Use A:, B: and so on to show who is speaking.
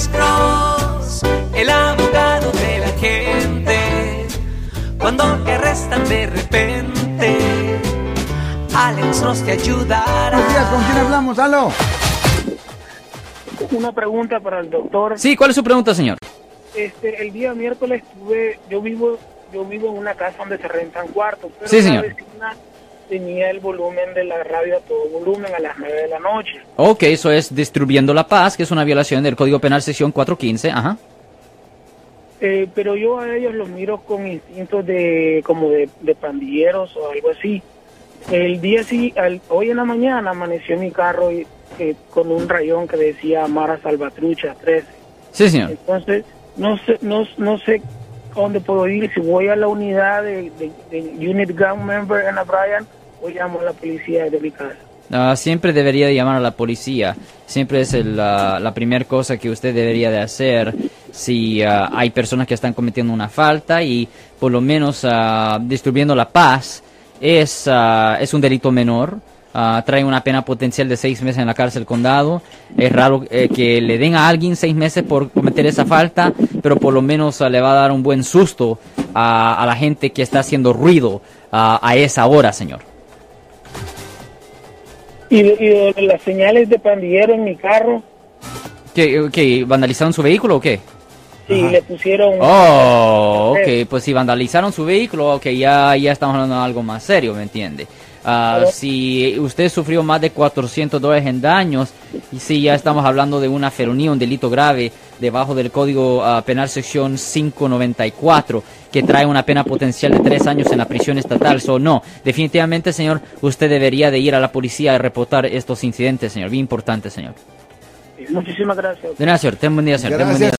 A: Alex Cross, el abogado de la gente. Cuando te arrestan de repente, Alex Cross te ayudará.
B: Buenos días, ¿con quién hablamos? ¡Aló!
C: Una pregunta para el doctor.
D: Sí, ¿cuál es su pregunta, señor?
C: Este, el día miércoles estuve, yo vivo, yo vivo en una casa donde se rentan cuartos, pero
D: Sí, señor.
C: vecina tenía el volumen de la radio a todo volumen a las 9 de la noche.
D: Ok, eso es distribuyendo la paz, que es una violación del Código Penal sección 415. Ajá.
C: Eh, pero yo a ellos los miro con instintos de como de, de pandilleros o algo así. El día sí, al- hoy en la mañana amaneció mi carro y, eh, con un rayón que decía Mara Salvatrucha 13.
D: Sí, señor.
C: Entonces, no sé, no, no sé dónde puedo ir. Si voy a la unidad de, de- de Unit Gang Member en la Bryan o llamo a la policía de mi casa.
D: Ah, siempre debería de llamar a la policía. Siempre es el, ah, la primera cosa que usted debería de hacer si ah, hay personas que están cometiendo una falta y por lo menos ah, distribuyendo la paz es, ah, es un delito menor. trae una pena potencial de seis meses en la cárcel condado. Es raro eh, que le den a alguien seis meses por cometer esa falta, pero por lo menos le va a dar un buen susto a, la gente que está haciendo ruido a esa hora, señor.
C: Y, y las señales de pandillero en mi carro,
D: ¿Qué, qué, vandalizaron su vehículo o qué?
C: Sí, le pusieron...
D: Oh, ok, pues si vandalizaron su vehículo, ok, ya, ya estamos hablando de algo más serio, ¿me entiende? Ah,
C: Claro.
D: si usted sufrió más de 400 dólares en daños, y si ya estamos hablando de una felonía, un delito grave, debajo del Código ah, Penal sección 594, que trae una pena potencial de tres años en la prisión estatal, o no, definitivamente, señor, usted debería de ir a la policía a reportar estos incidentes, señor, bien importante, señor.
C: Muchísimas gracias.
D: De nada, señor. Ten buen día, señor. Ten buen
B: Gracias.
D: día.